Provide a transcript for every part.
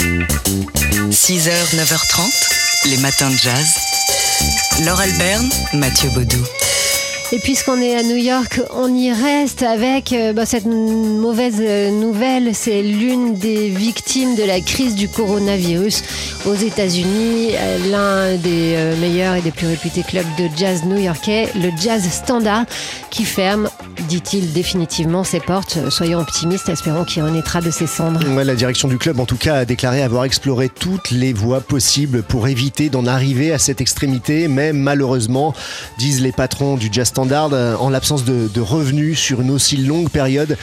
6h, 9h30, les matins de jazz. Laure Alberne, Mathieu Baudou. Et puisqu'on est à New York, on y reste avec euh, bah, cette mauvaise euh, nouvelle. C'est l'une des victimes de la crise du coronavirus aux États-Unis. Euh, L'un des meilleurs et des plus réputés clubs de jazz new-yorkais, le Jazz Standard, qui ferme, dit-il définitivement, ses portes. Soyons optimistes, espérons qu'il renaîtra de ses cendres. Ouais, la direction du club, en tout cas, a déclaré avoir exploré toutes les voies possibles pour éviter d'en arriver à cette extrémité. Mais malheureusement, disent les patrons du Jazz Standard, euh, en l'absence de, de revenus sur une aussi longue période,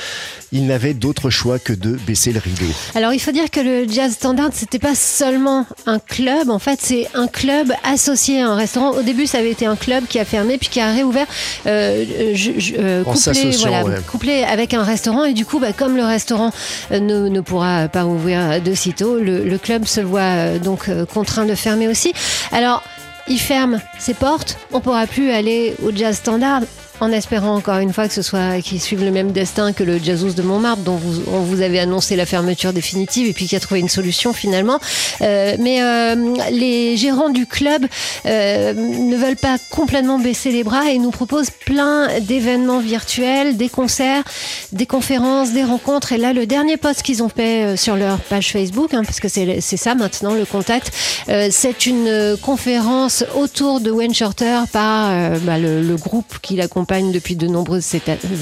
ils n'avaient d'autre choix que de baisser le rideau. Alors il faut dire que le Jazz Standard, c'était pas seulement un club, en fait c'est un club associé à un restaurant. Au début ça avait été un club qui a fermé puis qui a réouvert, euh, je- je- euh, En s'associant, voilà, ouais. couplé avec un restaurant et du coup bah, comme le restaurant euh, ne, ne pourra pas ouvrir de sitôt, le, le club se voit euh, donc euh, contraint de fermer aussi. Alors il ferme ses portes, on pourra plus aller au Jazz Standard. En espérant encore une fois que ce soit qu'ils suivent le même destin que le Jazzous de Montmartre, dont vous, on vous avait annoncé la fermeture définitive et puis qui a trouvé une solution finalement. Euh, mais euh, les gérants du club euh, ne veulent pas complètement baisser les bras et nous proposent plein d'événements virtuels, des concerts, des conférences, des rencontres. Et là, le dernier post qu'ils ont fait euh, sur leur page Facebook, hein, parce que c'est ça maintenant le contact, euh, c'est une euh, conférence autour de Wayne Shorter par bah, le, le groupe qui l'accompagne depuis de nombreuses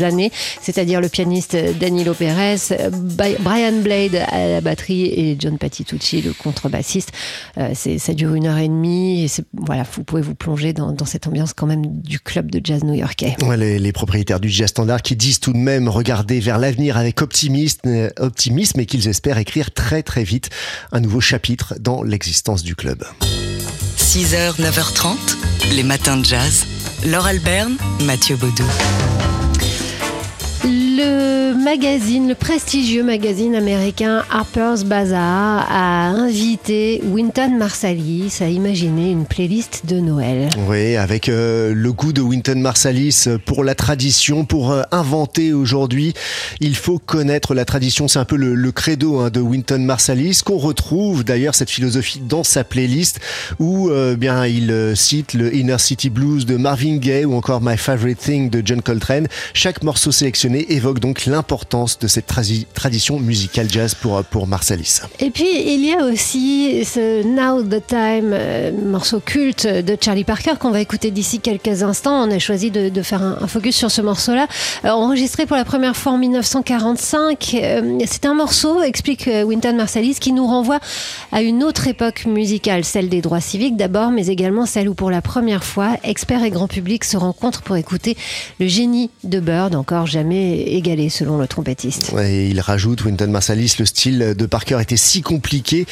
années, c'est-à-dire le pianiste Danilo Perez, Bi- Brian Blade à la batterie et John Patitucci, le contrebassiste. Euh, ça dure une heure et demie et voilà, vous pouvez vous plonger dans, dans cette ambiance quand même du club de jazz new-yorkais. Ouais, les, les propriétaires du Jazz Standard qui disent tout de même regarder vers l'avenir avec optimisme, optimisme et qu'ils espèrent écrire très très vite un nouveau chapitre dans l'existence du club. 6h, 9h30, les matins de jazz. Laure Alberne, Mathieu Baudou. Magazine, le prestigieux magazine américain Harper's Bazaar a invité Wynton Marsalis à imaginer une playlist de Noël. Oui, avec euh, le goût de Wynton Marsalis pour la tradition, pour euh, inventer aujourd'hui, il faut connaître la tradition. C'est un peu le, le credo hein, de Wynton Marsalis qu'on retrouve d'ailleurs cette philosophie dans sa playlist où euh, bien il euh, cite le Inner City Blues de Marvin Gaye ou encore My Favorite Thing de John Coltrane. Chaque morceau sélectionné évoque donc l'importance de cette tradi- tradition musicale jazz pour, euh, pour Marsalis. Et puis il y a aussi ce Now the Time, euh, morceau culte de Charlie Parker qu'on va écouter d'ici quelques instants. On a choisi de, faire un, focus sur ce morceau-là, Euh, enregistré pour la première fois en 1945. Euh, C'est un morceau, explique Wynton Marsalis, qui nous renvoie à une autre époque musicale, celle des droits civiques d'abord, mais également celle où pour la première fois, experts et grand public se rencontrent pour écouter le génie de Bird, encore jamais égalé le trompettiste. Et il rajoute, Wynton Marsalis, le style de Parker était si compliqué,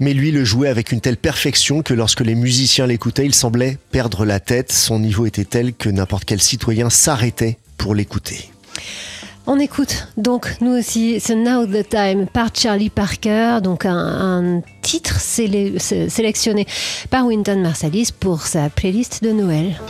mais lui le jouait avec une telle perfection que lorsque les musiciens l'écoutaient, il semblait perdre la tête. Son niveau était tel que n'importe quel citoyen s'arrêtait pour l'écouter. On écoute donc nous aussi ce Now the Time par Charlie Parker, donc un, un titre sé- sélectionné par Wynton Marsalis pour sa playlist de Noël.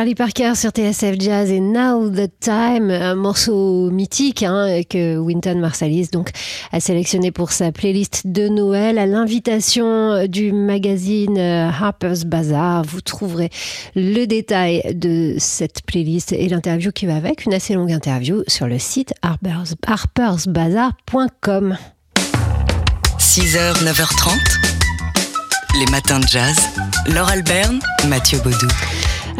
Charlie Parker sur TSF Jazz et Now the Time, un morceau mythique hein, que Winton Marsalis donc a sélectionné pour sa playlist de Noël à l'invitation du magazine euh, Harper's Bazaar. Vous trouverez le détail de cette playlist et l'interview qui va avec, une assez longue interview sur le site harpersbazaar.com. 6h, 9h30, les matins de jazz. Laure Alberne, Mathieu Baudou.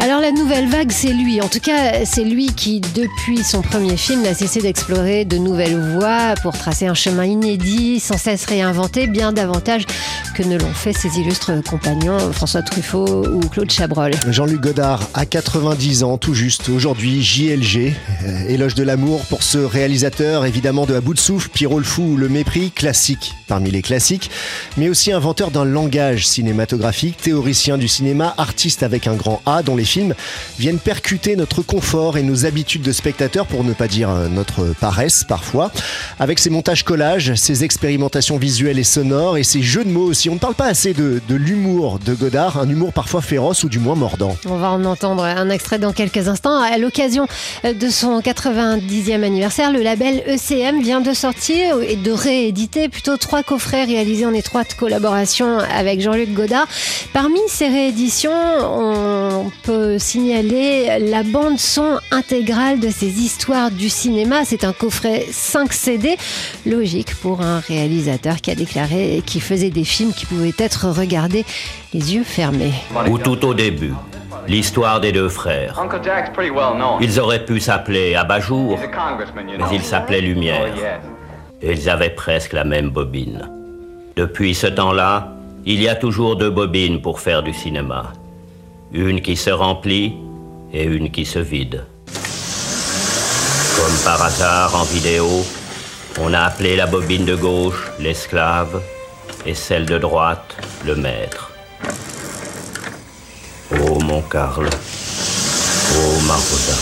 Alors la nouvelle vague, c'est lui. En tout cas, c'est lui qui, depuis son premier film, n'a cessé d'explorer de nouvelles voies pour tracer un chemin inédit, sans cesse réinventé, bien davantage que ne l'ont fait ses illustres compagnons François Truffaut ou Claude Chabrol. Jean-Luc Godard a 90 ans tout juste aujourd'hui, JLG, euh, éloge de l'amour pour ce réalisateur évidemment de à bout de souffle, Pierrot le fou ou le mépris, classique parmi les classiques, mais aussi inventeur d'un langage cinématographique, théoricien du cinéma, artiste avec un grand A dont les films viennent percuter notre confort et nos habitudes de spectateurs, pour ne pas dire euh, notre paresse parfois, avec ses montages collages, ses expérimentations visuelles et sonores et ses jeux de mots aussi. On ne parle pas assez de, de l'humour de Godard, un humour parfois féroce ou du moins mordant. On va en entendre un extrait dans quelques instants. À l'occasion de son 90e anniversaire, le label ECM vient de sortir et de rééditer plutôt trois coffrets réalisés en étroite collaboration avec Jean-Luc Godard. Parmi ces rééditions, on peut signaler la bande son intégrale de ces histoires du cinéma. C'est un coffret 5 CD, logique pour un réalisateur qui a déclaré qu'il faisait des films qui pouvaient être regardés les yeux fermés. Ou tout au début, l'histoire des deux frères. Ils auraient pu s'appeler Abajour, mais ils s'appelaient Lumière. Et ils avaient presque la même bobine. Depuis ce temps-là, il y a toujours deux bobines pour faire du cinéma. Une qui se remplit et une qui se vide. Comme par hasard en vidéo, on a appelé la bobine de gauche l'esclave et celle de droite le maître. Oh mon Karl, oh ma Rosa.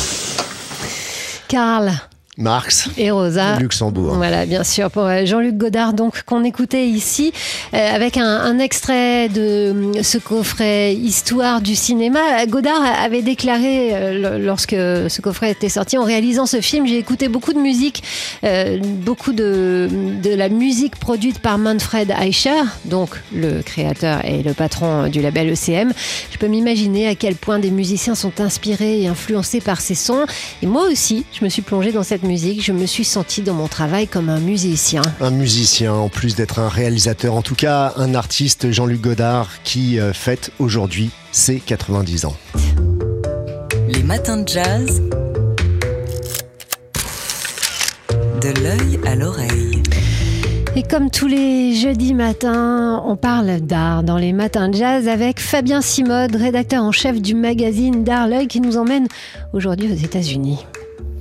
Karl Marx et Rosa. Luxembourg. Voilà, bien sûr, pour euh, Jean-Luc Godard, donc qu'on écoutait ici, euh, avec un, un, extrait de euh, ce coffret Histoire du cinéma. Godard avait déclaré, euh, lorsque ce coffret était sorti, en réalisant ce film, j'ai écouté beaucoup de musique, euh, beaucoup de, de la musique produite par Manfred Eicher, donc le créateur et le patron du label ECM. Je peux m'imaginer à quel point des musiciens sont inspirés et influencés par ces sons. Et moi aussi, je me suis plongée dans cette musique, je me suis senti dans mon travail comme un musicien. Un musicien, en plus d'être un réalisateur, en tout cas un artiste, Jean-Luc Godard, qui euh, fête aujourd'hui ses 90 ans. Les matins de jazz. De l'œil à l'oreille. Et comme tous les jeudis matins, on parle d'art dans les matins de jazz avec Fabien Simode, rédacteur en chef du magazine D'Art L'œil, qui nous emmène aujourd'hui aux États-Unis.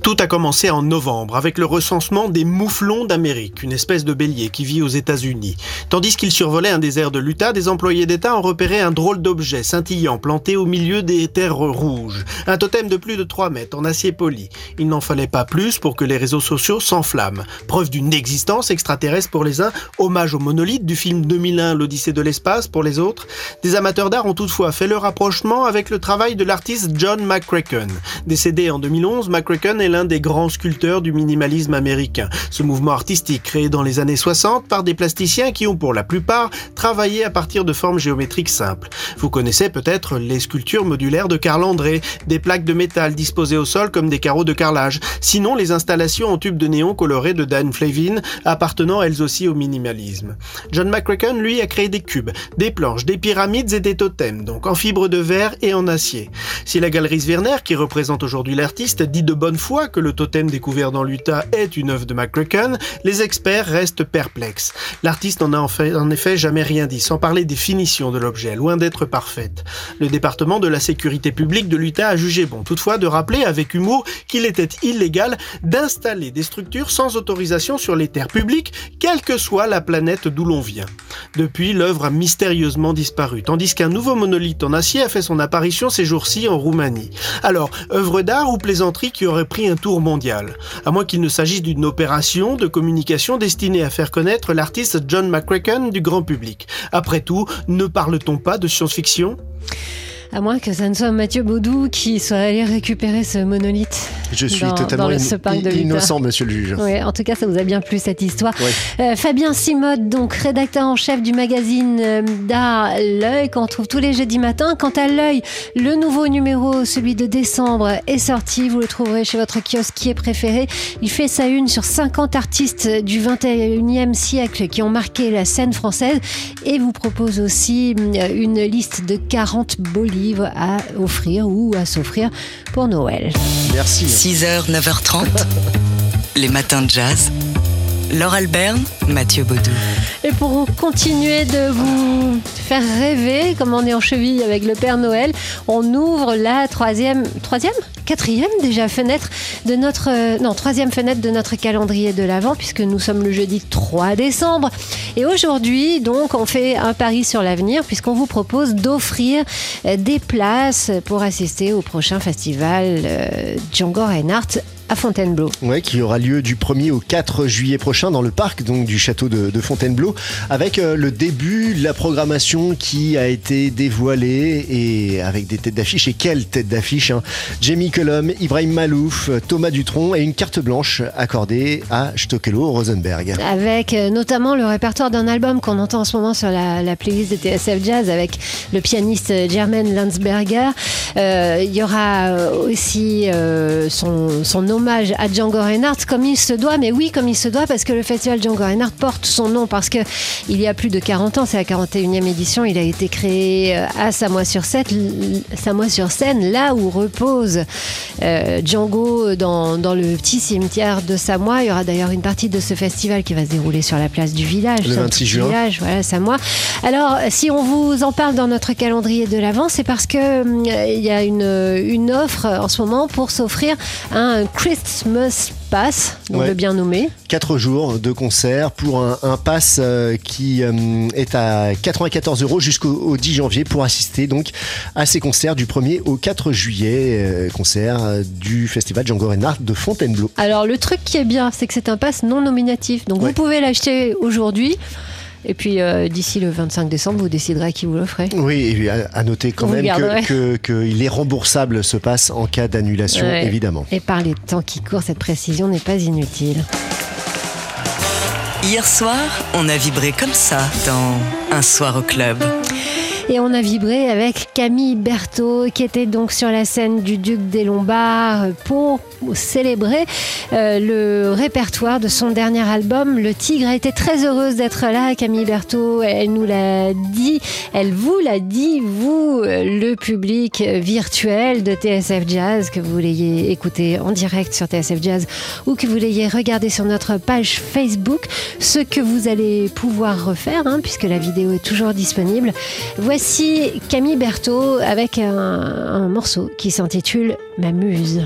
Tout a commencé en novembre avec le recensement des mouflons d'Amérique, une espèce de bélier qui vit aux États-Unis. Tandis qu'ils survolaient un désert de l'Utah, des employés d'État ont repéré un drôle d'objet scintillant planté au milieu des terres rouges. Un totem de plus de 3 mètres en acier poli. Il n'en fallait pas plus pour que les réseaux sociaux s'enflamment. Preuve d'une existence extraterrestre pour les uns, hommage au monolithe du film 2001 L'Odyssée de l'espace pour les autres. Des amateurs d'art ont toutefois fait le rapprochement avec le travail de l'artiste John McCracken. Décédé en 2011, McCracken est l'un des grands sculpteurs du minimalisme américain. Ce mouvement artistique créé dans les années 60 par des plasticiens qui ont pour la plupart travaillé à partir de formes géométriques simples. Vous connaissez peut-être les sculptures modulaires de Carl André, des plaques de métal disposées au sol comme des carreaux de carrelage. Sinon, les installations en tubes de néon colorés de Dan Flavin, appartenant elles aussi au minimalisme. John McCracken, lui, a créé des cubes, des planches, des pyramides et des totems, donc en fibre de verre et en acier. Si la galerie Werner, qui représente aujourd'hui l'artiste, dit de bonne foi que le totem découvert dans l'Utah est une œuvre de McCracken, les experts restent perplexes. L'artiste n'en a en, en effet jamais rien dit, sans parler des finitions de l'objet, loin d'être parfaite. Le département de la sécurité publique de l'Utah a jugé bon toutefois de rappeler avec humour qu'il était illégal d'installer des structures sans autorisation sur les terres publiques, quelle que soit la planète d'où l'on vient. Depuis, l'œuvre a mystérieusement disparu, tandis qu'un nouveau monolithe en acier a fait son apparition ces jours-ci en Roumanie. Alors, œuvre d'art ou plaisanterie qui aurait pris un tour mondial À moins qu'il ne s'agisse d'une opération de communication destinée à faire connaître l'artiste John McCracken du grand public. Après tout, ne parle-t-on pas de science-fiction? À moins que ça ne soit Mathieu Baudou qui soit allé récupérer ce monolithe. Je suis totalement innocent, monsieur le juge. Oui, en tout cas, ça vous a bien plu cette histoire. Euh, Fabien Simode, donc rédacteur en chef du magazine euh, d'art L'œil, qu'on trouve tous les jeudis matins. Quant à L'œil, le nouveau numéro, celui de décembre, est sorti. Vous le trouverez chez votre kiosque qui est préféré. Il fait sa une sur 50 artistes du 21e siècle qui ont marqué la scène française et vous propose aussi euh, une liste de 40 beaux livres à offrir ou à s'offrir pour Noël. Merci. 6h, 9h30, les matins de jazz. Laure Alberne, Mathieu Baudou. Et pour continuer de vous faire rêver, comme on est en cheville avec le Père Noël, on ouvre la troisième, troisième quatrième déjà fenêtre de notre, euh, non, troisième fenêtre de notre calendrier de l'Avent, puisque nous sommes le jeudi 3 décembre. Et aujourd'hui, donc, on fait un pari sur l'avenir, puisqu'on vous propose d'offrir euh, des places pour assister au prochain festival euh, Django Reinhardt à Fontainebleau. Ouais, qui aura lieu du 1er au 4 juillet prochain dans le parc donc du château de, Fontainebleau, avec euh, le début de la programmation qui a été dévoilée et avec des têtes d'affiche. Et quelle tête d'affiche hein Jamie Cullum, Ibrahim Malouf, Thomas Dutronc et une carte blanche accordée à Stockelo Rosenberg. Avec euh, notamment le répertoire d'un album qu'on entend en ce moment sur la, playlist de TSF Jazz avec le pianiste Jermaine Landsberger. Euh, il y aura aussi son, son nom hommage à Django Reinhardt comme il se doit, mais oui, comme il se doit, parce que le festival Django Reinhardt porte son nom, parce que il y a plus de 40 ans, c'est la 41e édition, il a été créé euh, à Samois-sur-Seine, sur seine là où repose euh, Django dans, dans, le petit cimetière de Samois. Il y aura d'ailleurs une partie de ce festival qui va se dérouler sur la place du village. Le 26 juin. Village, voilà, Samois. Alors, si on vous en parle dans notre calendrier de l'Avent, c'est parce que euh, il y a une, une offre en ce moment pour s'offrir un Christmas Pass, donc le bien nommé. Quatre jours de concert pour un, un pass euh, qui euh, est à 94 euros jusqu'au 10 janvier pour assister donc à ces concerts du 1er au 4 juillet, euh, concert du festival Django Reinhardt de Fontainebleau. Alors le truc qui est bien, c'est que c'est un pass non nominatif, donc vous pouvez l'acheter aujourd'hui. Et puis euh, d'ici le 25 décembre, vous déciderez à qui vous l'offrez. Oui, et à, noter quand même qu'il que, est remboursable ce passe en cas d'annulation, évidemment. Et par les temps qui courent, cette précision n'est pas inutile. Hier soir, on a vibré comme ça dans Un soir au club. Et on a vibré avec Camille Berthaud, qui était donc sur la scène du Duc des Lombards pour célébrer euh, le répertoire de son dernier album. Le Tigre a été très heureuse d'être là. Camille Berthaud, elle nous l'a dit, elle vous l'a dit, vous, le public virtuel de TSF Jazz, que vous l'ayez écouté en direct sur TSF Jazz ou que vous l'ayez regardé sur notre page Facebook, ce que vous allez pouvoir refaire, hein, puisque la vidéo est toujours disponible. Voici Camille Berthaud avec un, morceau qui s'intitule Ma muse.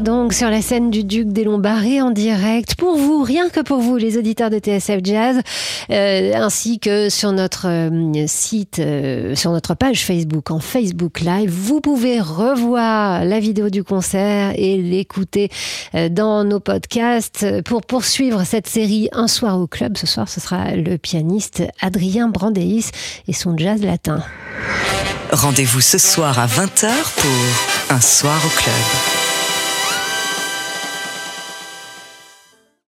Donc sur la scène du Duc des Lombards en direct pour vous, rien que pour vous, les auditeurs de TSF Jazz, euh, ainsi que sur notre euh, site, euh, sur notre page Facebook, en Facebook Live. Vous pouvez revoir la vidéo du concert et l'écouter dans nos podcasts pour poursuivre cette série Un soir au club. Ce soir, ce sera le pianiste Adrien Brandéis et son jazz latin. Rendez-vous ce soir à 20h pour Un soir au club.